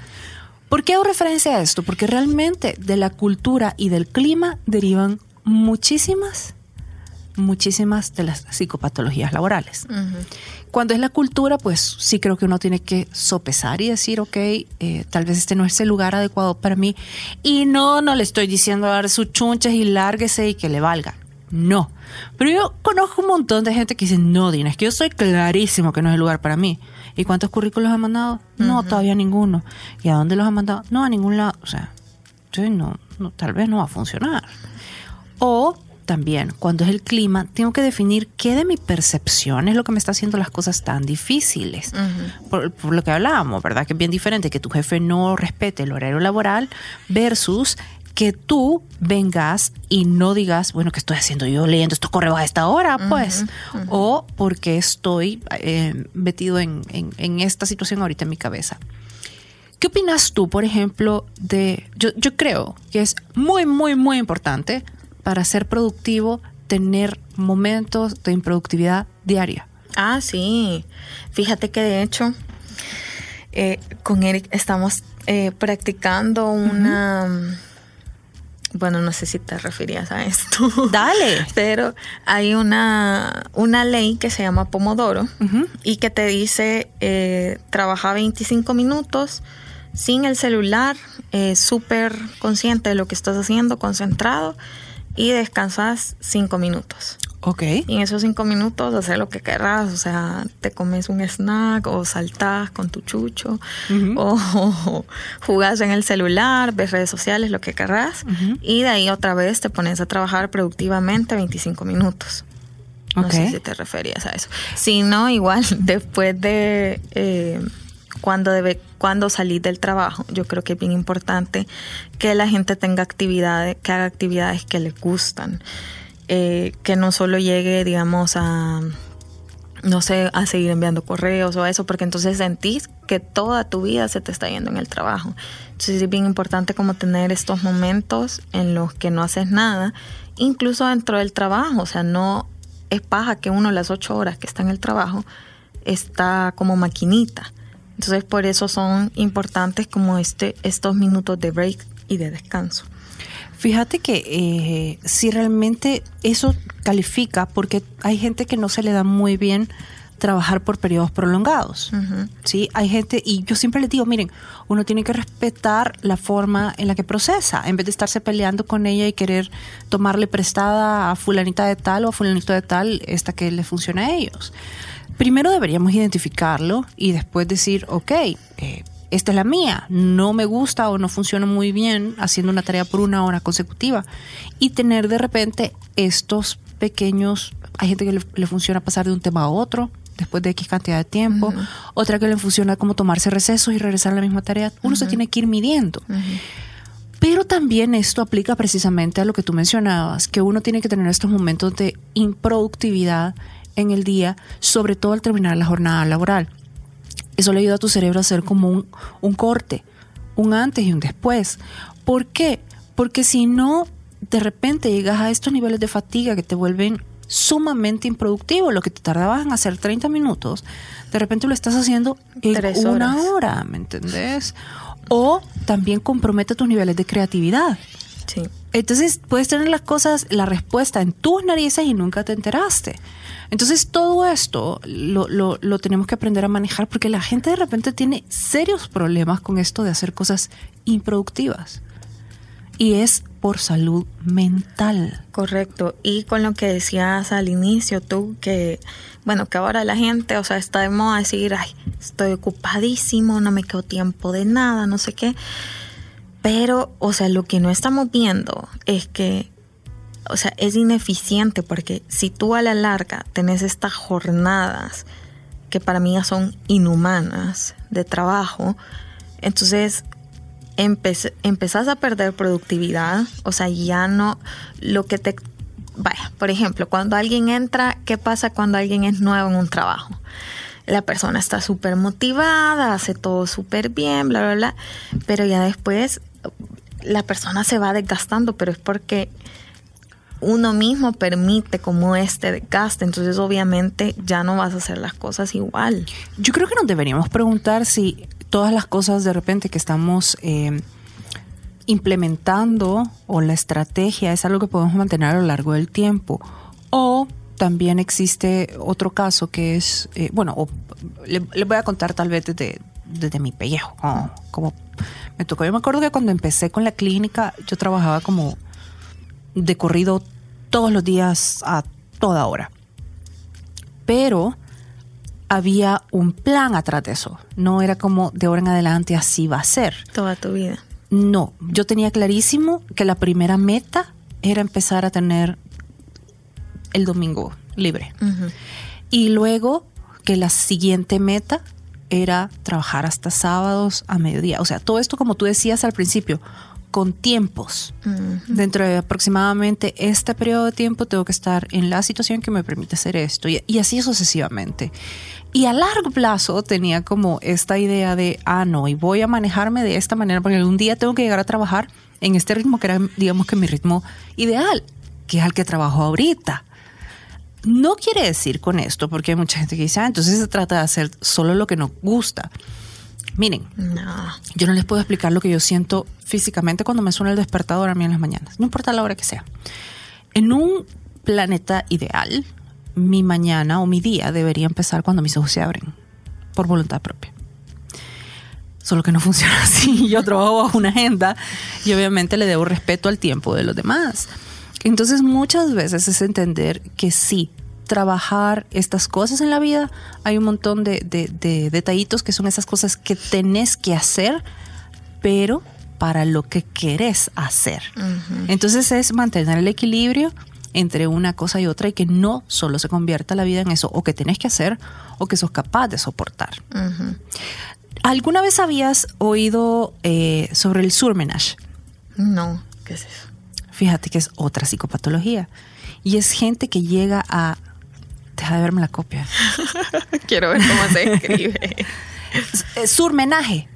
Speaker 2: ¿Por qué hago referencia a esto? Porque realmente de la cultura y del clima derivan muchísimas, muchísimas de las psicopatologías laborales. Cuando es la cultura, pues sí creo que uno tiene que sopesar y decir, ok, eh, tal vez este no es el lugar adecuado para mí. Y no, no le estoy diciendo dar sus chunches y lárguese y que le valga. No. Pero yo conozco un montón de gente que dice, no, Dina, es que yo soy clarísimo que no es el lugar para mí. ¿Y cuántos currículos han mandado? No, todavía ninguno. ¿Y a dónde los han mandado? No, a ningún lado. O sea, sí, no, no, tal vez no va a funcionar. O también, cuando es el clima, tengo que definir qué de mi percepción es lo que me está haciendo las cosas tan difíciles. por, por lo que hablábamos, ¿verdad? Que es bien diferente que tu jefe no respete el horario laboral versus que tú vengas y no digas, bueno, ¿qué estoy haciendo yo leyendo estos correos a esta hora? Pues, o porque estoy eh, metido en, en- en esta situación ahorita en mi cabeza. ¿Qué opinas tú, por ejemplo, de... Yo, yo creo que es muy, muy, muy importante para ser productivo tener momentos de improductividad diaria.
Speaker 3: Ah, sí. Fíjate que de hecho, eh, con Eric estamos eh, practicando una. Bueno, no sé si te referías a esto. (laughs)
Speaker 2: Dale.
Speaker 3: Pero hay una, una ley que se llama Pomodoro y que te dice eh, trabaja 25 minutos sin el celular, eh, súper consciente de lo que estás haciendo, concentrado y descansas 5 minutos.
Speaker 2: Ok.
Speaker 3: Y en esos cinco minutos hacer lo que querrás, o sea, te comes un snack o saltás con tu chucho o, o (laughs) jugás en el celular, ves redes sociales, lo que querrás. Y de ahí otra vez te pones a trabajar productivamente 25 minutos. No sé si te referías a eso. Si no, igual (laughs) después de eh, cuando debe, cuando salir del trabajo, yo creo que es bien importante que la gente tenga actividades, que haga actividades que le gustan. Eh, que no solo llegue, digamos, a no sé, a seguir enviando correos o eso, porque entonces sentís que toda tu vida se te está yendo en el trabajo. Entonces es bien importante como tener estos momentos en los que no haces nada, incluso dentro del trabajo, o sea, no es paja que uno las ocho horas que está en el trabajo está como maquinita. Entonces por eso son importantes como este, estos minutos de break y de descanso.
Speaker 2: Fíjate que eh, si realmente eso califica, porque hay gente que no se le da muy bien trabajar por periodos prolongados.
Speaker 3: Ujú.
Speaker 2: Sí, hay gente, y yo siempre les digo, miren, uno tiene que respetar la forma en la que procesa, en vez de estarse peleando con ella y querer tomarle prestada a fulanita de tal o a fulanito de tal esta que le funciona a ellos. Primero deberíamos identificarlo y después decir, ok, eh, esta es la mía, no me gusta o no funciona muy bien haciendo una tarea por una hora consecutiva y tener de repente estos pequeños, hay gente que le, le funciona pasar de un tema a otro, después de X cantidad de tiempo, otra que le funciona como tomarse recesos y regresar a la misma tarea. Uno se tiene que ir midiendo. Pero también esto aplica precisamente a lo que tú mencionabas, que uno tiene que tener estos momentos de improductividad en el día, sobre todo al terminar la jornada laboral. Eso le ayuda a tu cerebro a hacer como un, un corte, un antes y un después. ¿Por qué? Porque si no, de repente llegas a estos niveles de fatiga que te vuelven sumamente improductivo. Lo que te tardabas en hacer 30 minutos, de repente lo estás haciendo en
Speaker 3: Tres
Speaker 2: una hora, ¿me entendés? O también compromete tus niveles de creatividad.
Speaker 3: Sí.
Speaker 2: Entonces puedes tener las cosas, la respuesta en tus narices y nunca te enteraste. Entonces todo esto lo, lo- lo tenemos que aprender a manejar porque la gente de repente tiene serios problemas con esto de hacer cosas improductivas. Y es por salud mental.
Speaker 3: Correcto. Y con lo que decías al inicio tú, que bueno, que ahora la gente, o sea, está de moda decir, ay, estoy ocupadísimo, no me quedo tiempo de nada, no sé qué. Pero, o sea, lo que no estamos viendo es que, o sea, es ineficiente porque si tú a la larga tenés estas jornadas que para mí ya son inhumanas de trabajo, entonces empe- empezás a perder productividad, o sea, ya no lo que te... Vaya, por ejemplo, cuando alguien entra, ¿qué pasa cuando alguien es nuevo en un trabajo? La persona está súper motivada, hace todo súper bien, bla, bla, bla, pero ya después la persona se va desgastando, pero es porque uno mismo permite como este desgaste, entonces obviamente ya no vas a hacer las cosas igual.
Speaker 2: Yo creo que nos deberíamos preguntar si todas las cosas de repente que estamos eh, implementando o la estrategia es algo que podemos mantener a lo largo del tiempo. O también existe otro caso que es, eh, bueno, o, le, voy a contar tal vez desde, desde mi pellejo, como me tocó. Yo me acuerdo que cuando empecé con la clínica, yo trabajaba como de corrido todos los días a toda hora. Pero había un plan atrás de eso. No era como de ahora en adelante así va a ser.
Speaker 3: Toda tu vida.
Speaker 2: No, yo tenía clarísimo que la primera meta era empezar a tener el domingo libre. Y luego que la siguiente meta era trabajar hasta sábados a mediodía. O sea, todo esto como tú decías al principio, con tiempos. Dentro de aproximadamente este periodo de tiempo tengo que estar en la situación que me permite hacer esto y, y así sucesivamente. Y a largo plazo tenía como esta idea de, ah, no, y voy a manejarme de esta manera porque algún día tengo que llegar a trabajar en este ritmo que era, digamos que mi ritmo ideal, que es al que trabajo ahorita. No quiere decir con esto, porque hay mucha gente que dice, ah, entonces se trata de hacer solo lo que nos gusta. Miren,
Speaker 3: No.
Speaker 2: yo no les puedo explicar lo que yo siento físicamente cuando me suena el despertador a mí en las mañanas, no importa la hora que sea. En un planeta ideal, mi mañana o mi día debería empezar cuando mis ojos se abren, por voluntad propia. Solo que no (laughs) funciona así. Yo trabajo bajo una agenda y obviamente le debo respeto al tiempo de los demás. Entonces muchas veces es entender que sí, trabajar estas cosas en la vida, hay un montón de, de- de detallitos que son esas cosas que tenés que hacer, pero para lo que querés hacer. Entonces es mantener el equilibrio entre una cosa y otra y que no solo se convierta la vida en eso, o que tenés que hacer o que sos capaz de soportar. ¿Alguna vez habías oído eh, sobre el surmenage?
Speaker 3: No. ¿Qué es eso?
Speaker 2: Fíjate que es otra psicopatología. Y es gente que llega a... Deja de verme la copia. (laughs)
Speaker 3: Quiero ver cómo se escribe.
Speaker 2: Es- es surmenaje.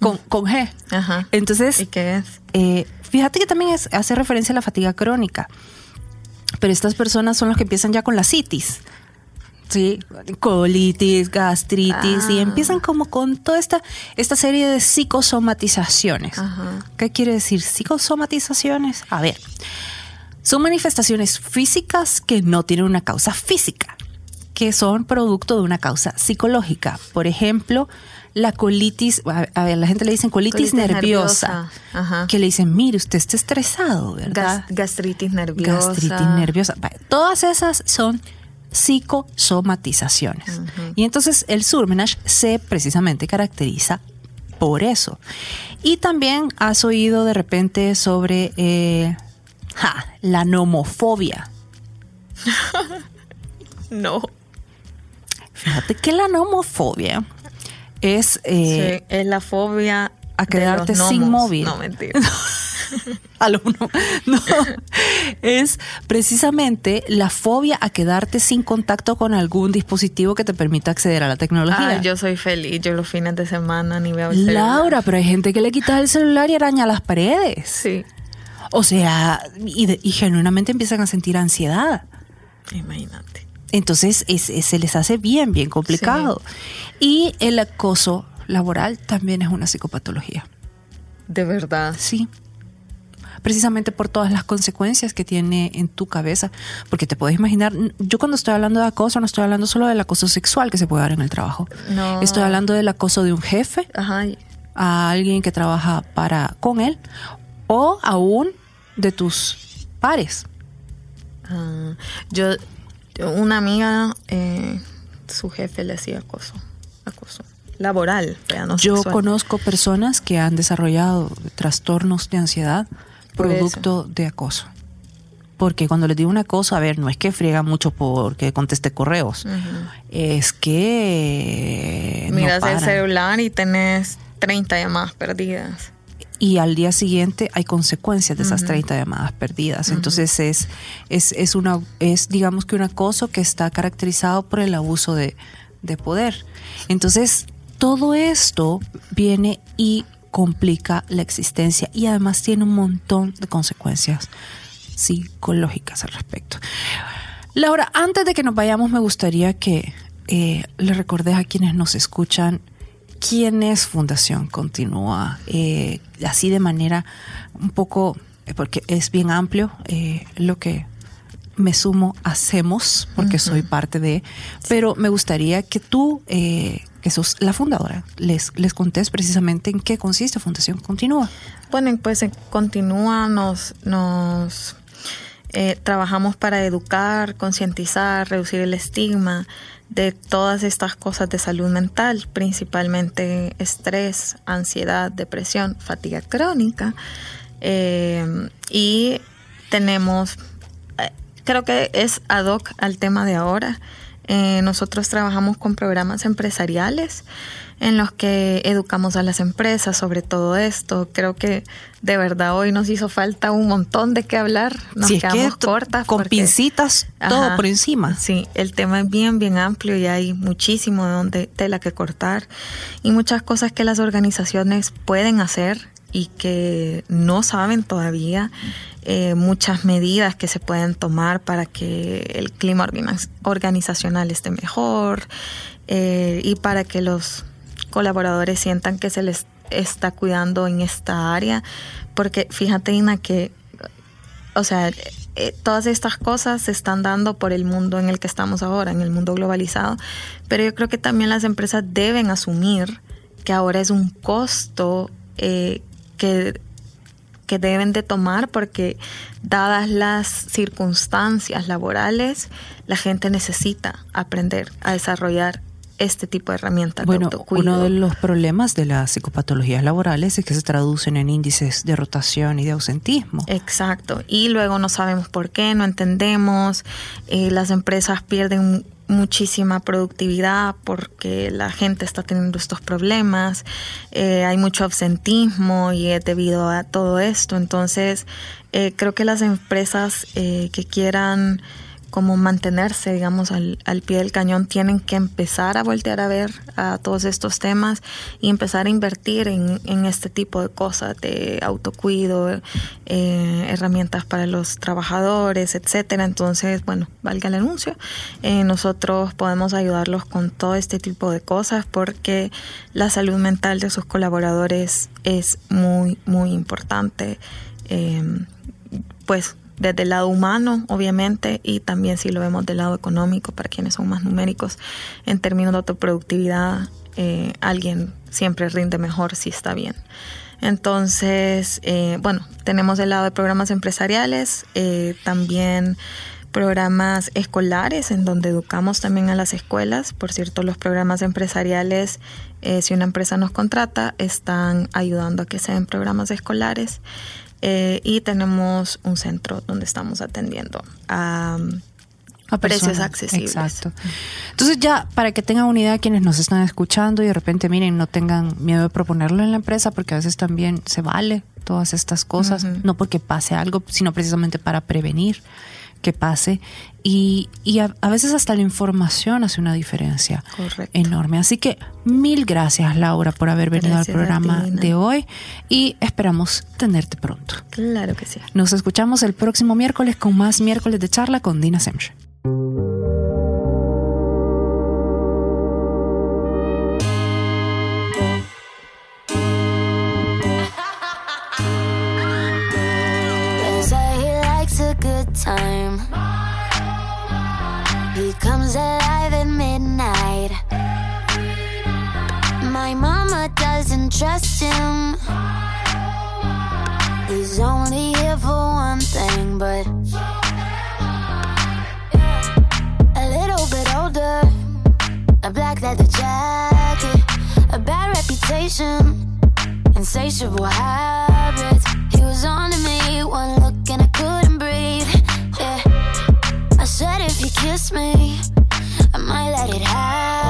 Speaker 2: Con, con G.
Speaker 3: Ajá.
Speaker 2: Entonces,
Speaker 3: ¿Y qué es?
Speaker 2: eh, fíjate que también es- hace referencia a la fatiga crónica. Pero estas personas son las que empiezan ya con la citis. Sí, colitis, gastritis, y
Speaker 3: Ah.
Speaker 2: empiezan como con toda esta, esta serie de psicosomatizaciones.
Speaker 3: Ajá.
Speaker 2: ¿Qué quiere decir psicosomatizaciones? A ver, son manifestaciones físicas que no tienen una causa física, que son producto de una causa psicológica. Por ejemplo, la colitis, a ver, la gente le dicen colitis,
Speaker 3: Colitis
Speaker 2: nerviosa,
Speaker 3: nerviosa. Ajá.
Speaker 2: que le dicen, mire, usted está estresado,
Speaker 3: Gas-
Speaker 2: ¿verdad?
Speaker 3: gastritis nerviosa.
Speaker 2: Gastritis nerviosa. Todas esas son psicosomatizaciones. Y entonces el surmenage se precisamente caracteriza por eso. Y también has oído de repente sobre eh, ja, la nomofobia. (laughs)
Speaker 3: No.
Speaker 2: Fíjate que la nomofobia es eh,
Speaker 3: Sí, es la fobia
Speaker 2: a quedarte sin móvil.
Speaker 3: No, mentira. (laughs)
Speaker 2: alumno. No, es precisamente la fobia a quedarte sin contacto con algún dispositivo que te permita acceder a la tecnología.
Speaker 3: Ay, yo soy feliz. Yo los fines de semana ni veo el celular.
Speaker 2: Laura, pero hay gente que le quita el celular y araña las paredes.
Speaker 3: Sí.
Speaker 2: O sea, y, de- y genuinamente empiezan a sentir ansiedad.
Speaker 3: Imagínate.
Speaker 2: Entonces es- es- se les hace bien, bien complicado. Y el acoso laboral también es una psicopatología.
Speaker 3: De verdad.
Speaker 2: Sí. Precisamente por todas las consecuencias que tiene en tu cabeza. Porque te puedes imaginar, yo cuando estoy hablando de acoso, no estoy hablando solo del acoso sexual que se puede dar en el trabajo.
Speaker 3: No.
Speaker 2: Estoy hablando del acoso de un jefe
Speaker 3: Ajá.
Speaker 2: a alguien que trabaja para con él o aún de tus pares.
Speaker 3: Ah, yo, una amiga, eh, su jefe le hacía acoso. Acoso. Laboral, no
Speaker 2: Yo
Speaker 3: sexual.
Speaker 2: conozco personas que han desarrollado trastornos de ansiedad
Speaker 3: Por
Speaker 2: producto de acoso. Porque cuando les digo una cosa, a ver, no es que friega mucho porque conteste correos, es que
Speaker 3: Miras el celular y tenés 30 llamadas perdidas.
Speaker 2: Y al día siguiente hay consecuencias de esas 30 llamadas perdidas. Entonces es, es, es, una, es, digamos que un acoso que está caracterizado por el abuso de, de poder. Entonces, todo esto viene y complica la existencia y además tiene un montón de consecuencias psicológicas al respecto. Laura, antes de que nos vayamos, me gustaría que eh, le recordes a quienes nos escuchan quién es Fundación Continúa, eh, así de manera un poco, eh, porque es bien amplio eh, lo que me sumo, hacemos, porque soy parte de, pero me gustaría que tú, eh, que sos la fundadora, les, les contés precisamente en qué consiste Fundación Continúa.
Speaker 3: Bueno, pues en Continúa nos, nos eh, trabajamos para educar, concientizar, reducir el estigma de todas estas cosas de salud mental, principalmente estrés, ansiedad, depresión, fatiga crónica. Eh, y tenemos, eh, creo que es ad hoc al tema de ahora. Eh, nosotros trabajamos con programas empresariales en los que educamos a las empresas sobre todo esto. Creo que de verdad hoy nos hizo falta un montón de qué hablar. Nos
Speaker 2: Si
Speaker 3: quedamos
Speaker 2: que
Speaker 3: cortas.
Speaker 2: con
Speaker 3: porque-
Speaker 2: pincitas, todo
Speaker 3: Ajá.
Speaker 2: por encima.
Speaker 3: Sí, el tema es bien, bien amplio y hay muchísimo de donde tela que cortar y muchas cosas que las organizaciones pueden hacer y que no saben todavía. eh, muchas medidas que se pueden tomar para que el clima organiz- organizacional esté mejor eh, y para que los colaboradores sientan que se les está cuidando en esta área. Porque fíjate, Ina, que o sea, eh, todas estas cosas se están dando por el mundo en el que estamos ahora, en el mundo globalizado, pero yo creo que también las empresas deben asumir que ahora es un costo eh, que, que deben de tomar porque dadas las circunstancias laborales, la gente necesita aprender a desarrollar este tipo de herramientas
Speaker 2: Bueno,
Speaker 3: de
Speaker 2: uno de los problemas de las psicopatologías laborales es que se traducen en índices de rotación y de ausentismo.
Speaker 3: Exacto. Y luego no sabemos por qué, no entendemos. eh, las empresas pierden muchísima productividad porque la gente está teniendo estos problemas. eh, hay mucho absentismo y es debido a todo esto. Entonces, eh, creo que las empresas eh, que quieran como mantenerse, digamos, al, al pie del cañón, tienen que empezar a voltear a ver a todos estos temas y empezar a invertir en, en este tipo de cosas, de autocuido, eh, herramientas para los trabajadores, etcétera. Entonces, bueno, valga el anuncio, eh, nosotros podemos ayudarlos con todo este tipo de cosas porque la salud mental de sus colaboradores es muy, muy importante. Eh, pues desde el lado humano, obviamente, y también si lo vemos del lado económico, para quienes son más numéricos, en términos de autoproductividad, eh, alguien siempre rinde mejor si está bien. Entonces, eh, bueno, tenemos el lado de programas empresariales, eh, también programas escolares en donde educamos también a las escuelas. Por cierto, los programas empresariales, si una empresa nos contrata, están ayudando a que sean programas escolares. Eh, y tenemos un centro donde estamos atendiendo a
Speaker 2: a
Speaker 3: precios accesibles.
Speaker 2: Exacto. Entonces ya, para que tengan una idea quienes nos están escuchando y de repente, miren, no tengan miedo de proponerlo en la empresa porque a veces también se vale todas estas cosas, no porque pase algo, sino precisamente para prevenir que pase. Y, y a, a veces hasta la información hace una diferencia
Speaker 3: Correcto.
Speaker 2: enorme. Así que mil gracias, Laura, por haber venido
Speaker 3: Gracias
Speaker 2: al programa
Speaker 3: ti,
Speaker 2: de hoy y esperamos tenerte pronto.
Speaker 3: Claro que sí.
Speaker 2: Nos escuchamos el próximo miércoles con más miércoles de charla con Dina Semch.
Speaker 5: Comes alive at midnight. My mama doesn't trust him. He's only here for one thing, but a little bit older. A black leather jacket, a bad reputation insatiable habits. He was on to me, one look and I kiss me, I might let it happen.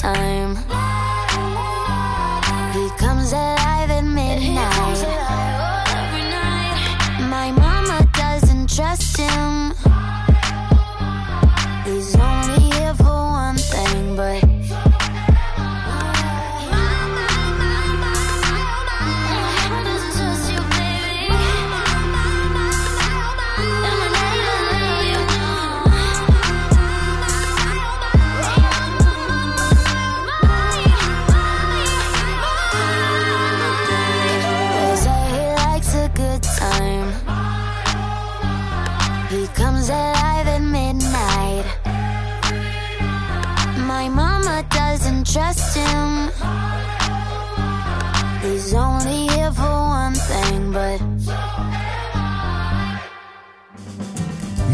Speaker 5: Time.